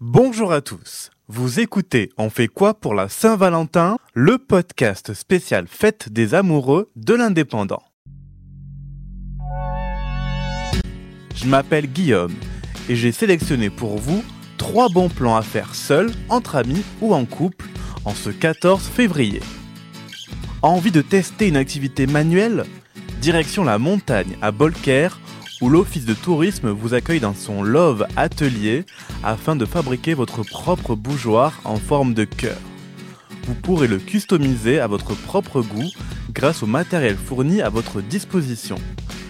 Bonjour à tous. Vous écoutez On fait quoi pour la Saint-Valentin, le podcast spécial fête des amoureux de l'indépendant. Je m'appelle Guillaume et j'ai sélectionné pour vous trois bons plans à faire seul, entre amis ou en couple en ce 14 février. Envie de tester une activité manuelle? Direction la montagne à Bolker où l'office de tourisme vous accueille dans son Love Atelier afin de fabriquer votre propre bougeoir en forme de cœur. Vous pourrez le customiser à votre propre goût grâce au matériel fourni à votre disposition.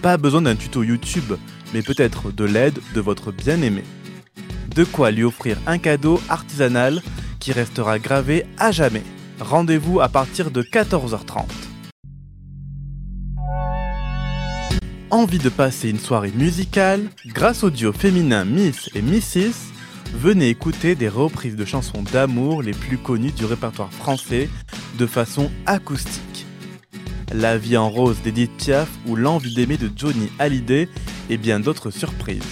Pas besoin d'un tuto YouTube, mais peut-être de l'aide de votre bien-aimé. De quoi lui offrir un cadeau artisanal qui restera gravé à jamais. Rendez-vous à partir de 14h30. Envie de passer une soirée musicale Grâce au duo féminin Miss et Mrs, venez écouter des reprises de chansons d'amour les plus connues du répertoire français de façon acoustique. La vie en rose d'Edith Piaf ou l'envie d'aimer de Johnny Hallyday et bien d'autres surprises.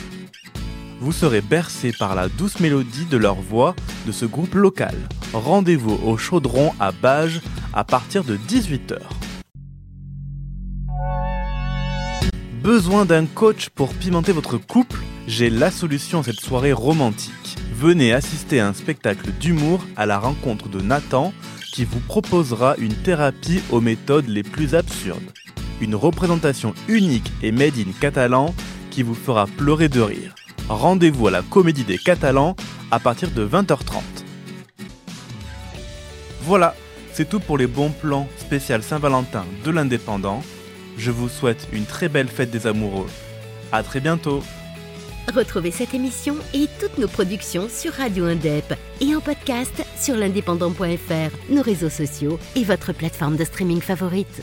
Vous serez bercé par la douce mélodie de leur voix de ce groupe local. Rendez-vous au Chaudron à Bages à partir de 18h. Besoin d'un coach pour pimenter votre couple J'ai la solution à cette soirée romantique. Venez assister à un spectacle d'humour à la rencontre de Nathan qui vous proposera une thérapie aux méthodes les plus absurdes. Une représentation unique et made in catalan qui vous fera pleurer de rire. Rendez-vous à la Comédie des Catalans à partir de 20h30. Voilà, c'est tout pour les bons plans spécial Saint-Valentin de l'Indépendant. Je vous souhaite une très belle fête des amoureux. À très bientôt. Retrouvez cette émission et toutes nos productions sur Radio Indep et en podcast sur l'indépendant.fr, nos réseaux sociaux et votre plateforme de streaming favorite.